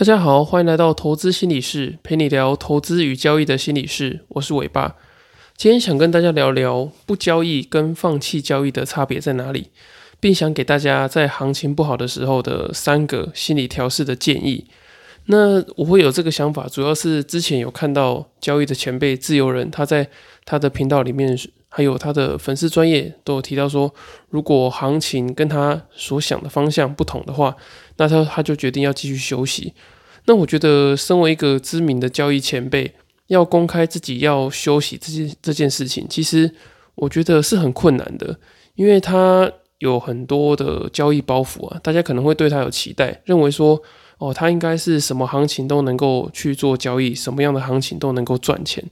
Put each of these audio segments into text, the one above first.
大家好，欢迎来到投资心理室，陪你聊投资与交易的心理室。我是伟爸，今天想跟大家聊聊不交易跟放弃交易的差别在哪里，并想给大家在行情不好的时候的三个心理调试的建议。那我会有这个想法，主要是之前有看到交易的前辈自由人，他在他的频道里面，还有他的粉丝专业都有提到说，如果行情跟他所想的方向不同的话，那他他就决定要继续休息。那我觉得，身为一个知名的交易前辈，要公开自己要休息这件这件事情，其实我觉得是很困难的，因为他有很多的交易包袱啊，大家可能会对他有期待，认为说。哦，他应该是什么行情都能够去做交易，什么样的行情都能够赚钱。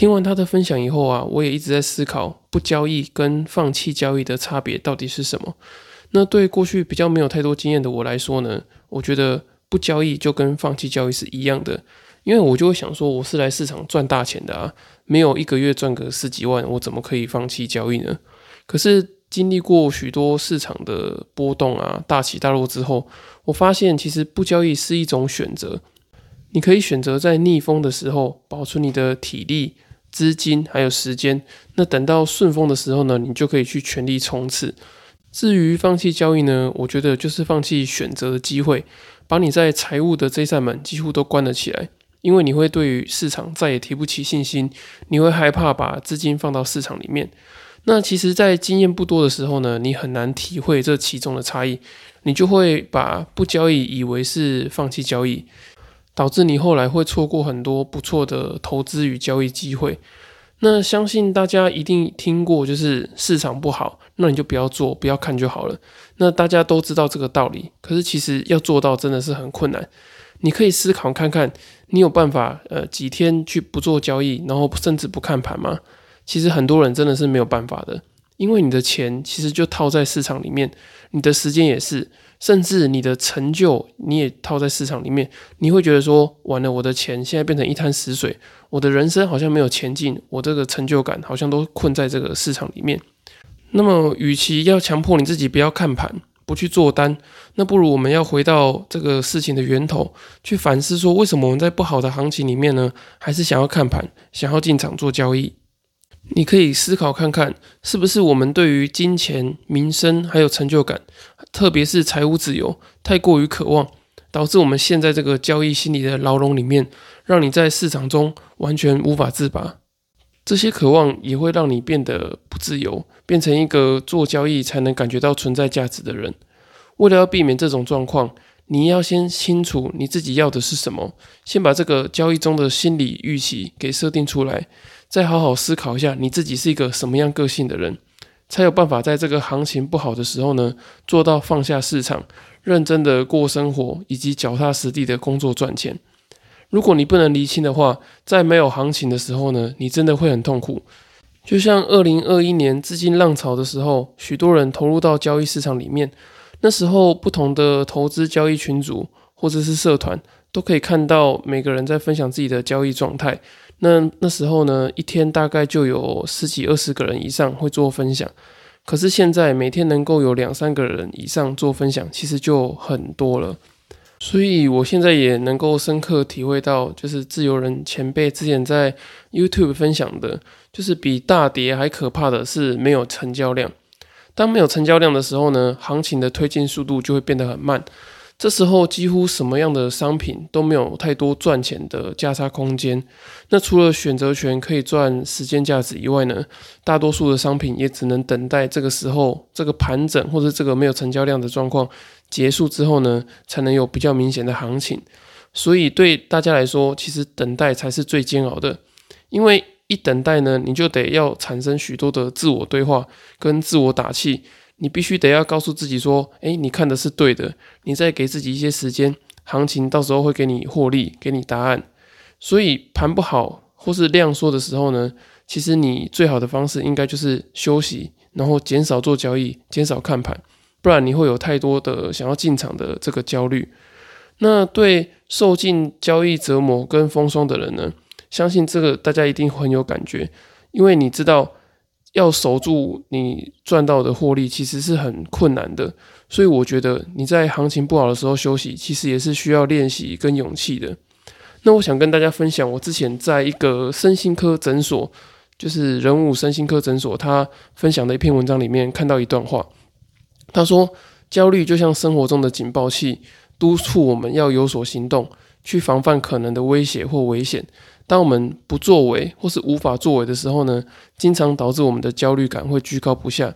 听完他的分享以后啊，我也一直在思考，不交易跟放弃交易的差别到底是什么？那对过去比较没有太多经验的我来说呢，我觉得不交易就跟放弃交易是一样的，因为我就会想说，我是来市场赚大钱的啊，没有一个月赚个十几万，我怎么可以放弃交易呢？可是。经历过许多市场的波动啊，大起大落之后，我发现其实不交易是一种选择。你可以选择在逆风的时候保存你的体力、资金还有时间，那等到顺风的时候呢，你就可以去全力冲刺。至于放弃交易呢，我觉得就是放弃选择的机会，把你在财务的这扇门几乎都关了起来，因为你会对于市场再也提不起信心，你会害怕把资金放到市场里面。那其实，在经验不多的时候呢，你很难体会这其中的差异，你就会把不交易以为是放弃交易，导致你后来会错过很多不错的投资与交易机会。那相信大家一定听过，就是市场不好，那你就不要做，不要看就好了。那大家都知道这个道理，可是其实要做到真的是很困难。你可以思考看看，你有办法呃几天去不做交易，然后甚至不看盘吗？其实很多人真的是没有办法的，因为你的钱其实就套在市场里面，你的时间也是，甚至你的成就你也套在市场里面。你会觉得说，完了，我的钱现在变成一滩死水，我的人生好像没有前进，我这个成就感好像都困在这个市场里面。那么，与其要强迫你自己不要看盘，不去做单，那不如我们要回到这个事情的源头，去反思说，为什么我们在不好的行情里面呢，还是想要看盘，想要进场做交易？你可以思考看看，是不是我们对于金钱、名声还有成就感，特别是财务自由，太过于渴望，导致我们陷在这个交易心理的牢笼里面，让你在市场中完全无法自拔。这些渴望也会让你变得不自由，变成一个做交易才能感觉到存在价值的人。为了要避免这种状况，你要先清楚你自己要的是什么，先把这个交易中的心理预期给设定出来。再好好思考一下，你自己是一个什么样个性的人，才有办法在这个行情不好的时候呢，做到放下市场，认真的过生活，以及脚踏实地的工作赚钱。如果你不能厘清的话，在没有行情的时候呢，你真的会很痛苦。就像二零二一年资金浪潮的时候，许多人投入到交易市场里面，那时候不同的投资交易群组或者是社团，都可以看到每个人在分享自己的交易状态。那那时候呢，一天大概就有十几二十个人以上会做分享，可是现在每天能够有两三个人以上做分享，其实就很多了。所以我现在也能够深刻体会到，就是自由人前辈之前在 YouTube 分享的，就是比大跌还可怕的是没有成交量。当没有成交量的时候呢，行情的推进速度就会变得很慢。这时候几乎什么样的商品都没有太多赚钱的价差空间。那除了选择权可以赚时间价值以外呢，大多数的商品也只能等待这个时候这个盘整或者这个没有成交量的状况结束之后呢，才能有比较明显的行情。所以对大家来说，其实等待才是最煎熬的，因为一等待呢，你就得要产生许多的自我对话跟自我打气。你必须得要告诉自己说，诶，你看的是对的，你再给自己一些时间，行情到时候会给你获利，给你答案。所以盘不好或是量缩的时候呢，其实你最好的方式应该就是休息，然后减少做交易，减少看盘，不然你会有太多的想要进场的这个焦虑。那对受尽交易折磨跟风霜的人呢，相信这个大家一定很有感觉，因为你知道。要守住你赚到的获利，其实是很困难的。所以我觉得你在行情不好的时候休息，其实也是需要练习跟勇气的。那我想跟大家分享，我之前在一个身心科诊所，就是人物身心科诊所，他分享的一篇文章里面看到一段话，他说：焦虑就像生活中的警报器，督促我们要有所行动，去防范可能的威胁或危险。当我们不作为或是无法作为的时候呢，经常导致我们的焦虑感会居高不下。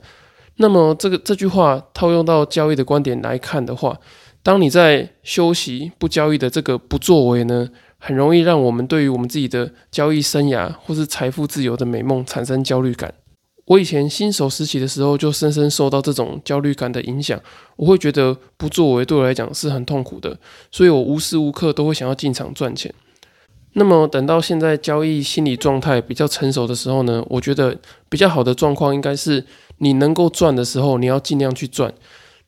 那么这个这句话套用到交易的观点来看的话，当你在休息不交易的这个不作为呢，很容易让我们对于我们自己的交易生涯或是财富自由的美梦产生焦虑感。我以前新手时期的时候就深深受到这种焦虑感的影响，我会觉得不作为对我来讲是很痛苦的，所以我无时无刻都会想要进场赚钱。那么等到现在交易心理状态比较成熟的时候呢，我觉得比较好的状况应该是你能够赚的时候，你要尽量去赚。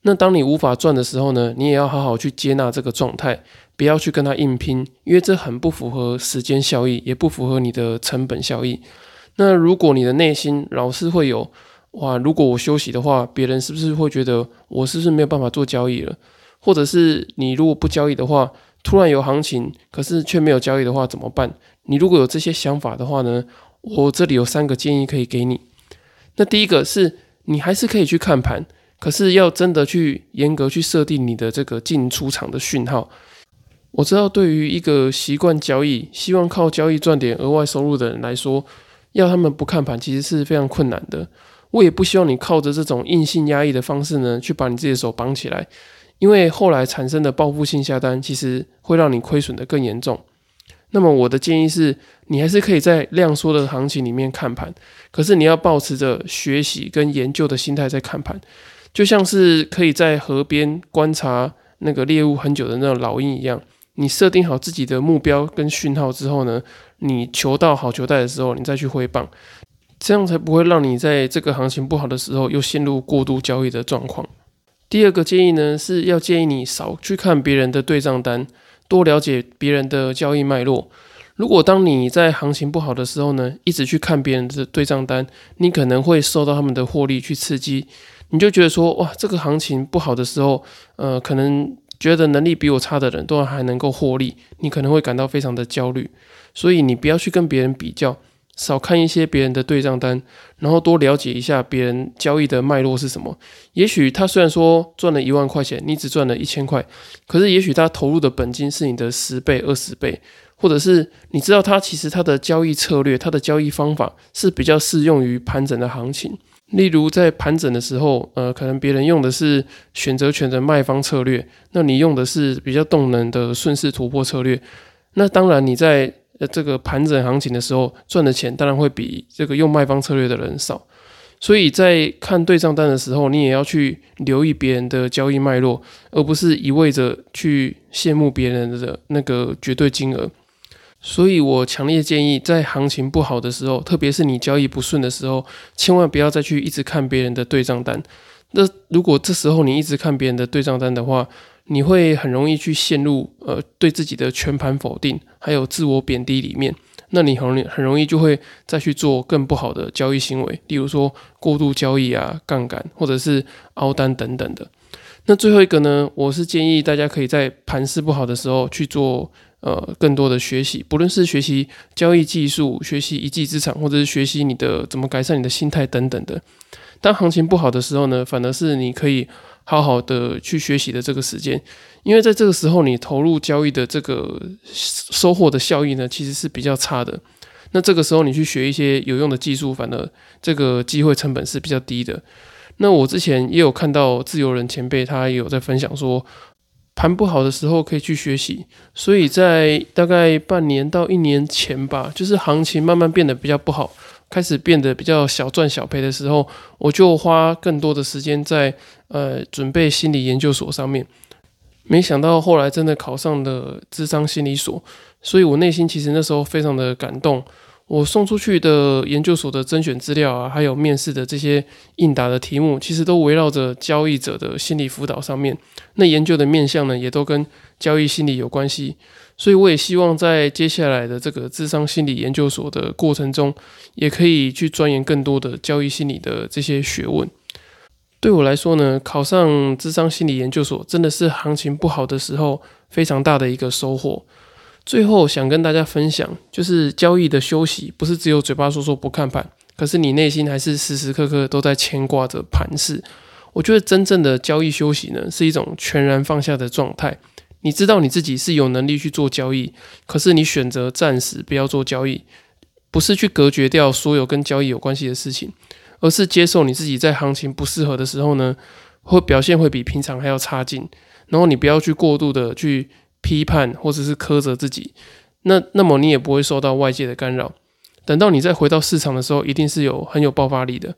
那当你无法赚的时候呢，你也要好好去接纳这个状态，不要去跟他硬拼，因为这很不符合时间效益，也不符合你的成本效益。那如果你的内心老是会有哇，如果我休息的话，别人是不是会觉得我是不是没有办法做交易了？或者是你如果不交易的话？突然有行情，可是却没有交易的话怎么办？你如果有这些想法的话呢？我这里有三个建议可以给你。那第一个是你还是可以去看盘，可是要真的去严格去设定你的这个进出场的讯号。我知道对于一个习惯交易、希望靠交易赚点额外收入的人来说，要他们不看盘其实是非常困难的。我也不希望你靠着这种硬性压抑的方式呢，去把你自己的手绑起来。因为后来产生的报复性下单，其实会让你亏损的更严重。那么我的建议是，你还是可以在量缩的行情里面看盘，可是你要保持着学习跟研究的心态在看盘，就像是可以在河边观察那个猎物很久的那种老鹰一样。你设定好自己的目标跟讯号之后呢，你求到好球带的时候，你再去挥棒，这样才不会让你在这个行情不好的时候又陷入过度交易的状况。第二个建议呢，是要建议你少去看别人的对账单，多了解别人的交易脉络。如果当你在行情不好的时候呢，一直去看别人的对账单，你可能会受到他们的获利去刺激，你就觉得说，哇，这个行情不好的时候，呃，可能觉得能力比我差的人都还能够获利，你可能会感到非常的焦虑。所以你不要去跟别人比较。少看一些别人的对账单，然后多了解一下别人交易的脉络是什么。也许他虽然说赚了一万块钱，你只赚了一千块，可是也许他投入的本金是你的十倍、二十倍，或者是你知道他其实他的交易策略、他的交易方法是比较适用于盘整的行情。例如在盘整的时候，呃，可能别人用的是选择权的卖方策略，那你用的是比较动能的顺势突破策略。那当然你在呃，这个盘整行情的时候赚的钱当然会比这个用卖方策略的人少，所以在看对账单的时候，你也要去留意别人的交易脉络，而不是一味着去羡慕别人的那个绝对金额。所以我强烈建议，在行情不好的时候，特别是你交易不顺的时候，千万不要再去一直看别人的对账单。那如果这时候你一直看别人的对账单的话，你会很容易去陷入呃对自己的全盘否定，还有自我贬低里面，那你很很容易就会再去做更不好的交易行为，例如说过度交易啊、杠杆或者是凹单等等的。那最后一个呢，我是建议大家可以在盘势不好的时候去做呃更多的学习，不论是学习交易技术、学习一技之长，或者是学习你的怎么改善你的心态等等的。当行情不好的时候呢，反而是你可以。好好的去学习的这个时间，因为在这个时候你投入交易的这个收获的效益呢，其实是比较差的。那这个时候你去学一些有用的技术，反而这个机会成本是比较低的。那我之前也有看到自由人前辈，他也有在分享说，盘不好的时候可以去学习。所以在大概半年到一年前吧，就是行情慢慢变得比较不好。开始变得比较小赚小赔的时候，我就花更多的时间在呃准备心理研究所上面。没想到后来真的考上了智商心理所，所以我内心其实那时候非常的感动。我送出去的研究所的甄选资料啊，还有面试的这些应答的题目，其实都围绕着交易者的心理辅导上面。那研究的面向呢，也都跟交易心理有关系。所以我也希望在接下来的这个智商心理研究所的过程中，也可以去钻研更多的交易心理的这些学问。对我来说呢，考上智商心理研究所真的是行情不好的时候非常大的一个收获。最后想跟大家分享，就是交易的休息不是只有嘴巴说说不看盘，可是你内心还是时时刻刻都在牵挂着盘势。我觉得真正的交易休息呢，是一种全然放下的状态。你知道你自己是有能力去做交易，可是你选择暂时不要做交易，不是去隔绝掉所有跟交易有关系的事情。而是接受你自己在行情不适合的时候呢，会表现会比平常还要差劲。然后你不要去过度的去批判或者是苛责自己，那那么你也不会受到外界的干扰。等到你再回到市场的时候，一定是有很有爆发力的。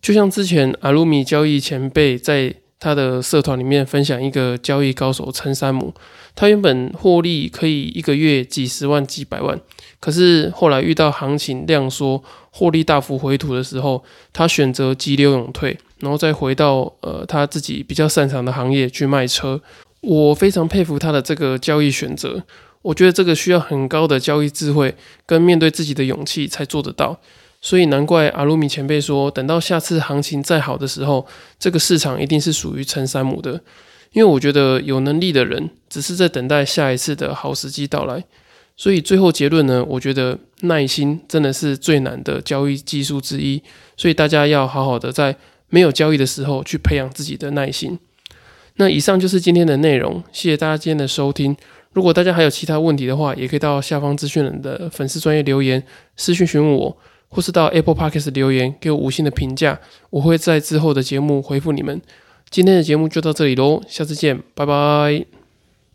就像之前阿鲁米交易前辈在他的社团里面分享一个交易高手陈山姆，他原本获利可以一个月几十万几百万，可是后来遇到行情量缩。获利大幅回吐的时候，他选择急流勇退，然后再回到呃他自己比较擅长的行业去卖车。我非常佩服他的这个交易选择，我觉得这个需要很高的交易智慧跟面对自己的勇气才做得到。所以难怪阿鲁米前辈说，等到下次行情再好的时候，这个市场一定是属于陈山姆的。因为我觉得有能力的人只是在等待下一次的好时机到来。所以最后结论呢，我觉得耐心真的是最难的交易技术之一。所以大家要好好的在没有交易的时候去培养自己的耐心。那以上就是今天的内容，谢谢大家今天的收听。如果大家还有其他问题的话，也可以到下方资讯人的粉丝专业留言私讯询问我，或是到 Apple Podcast 留言给我五星的评价，我会在之后的节目回复你们。今天的节目就到这里喽，下次见，拜拜。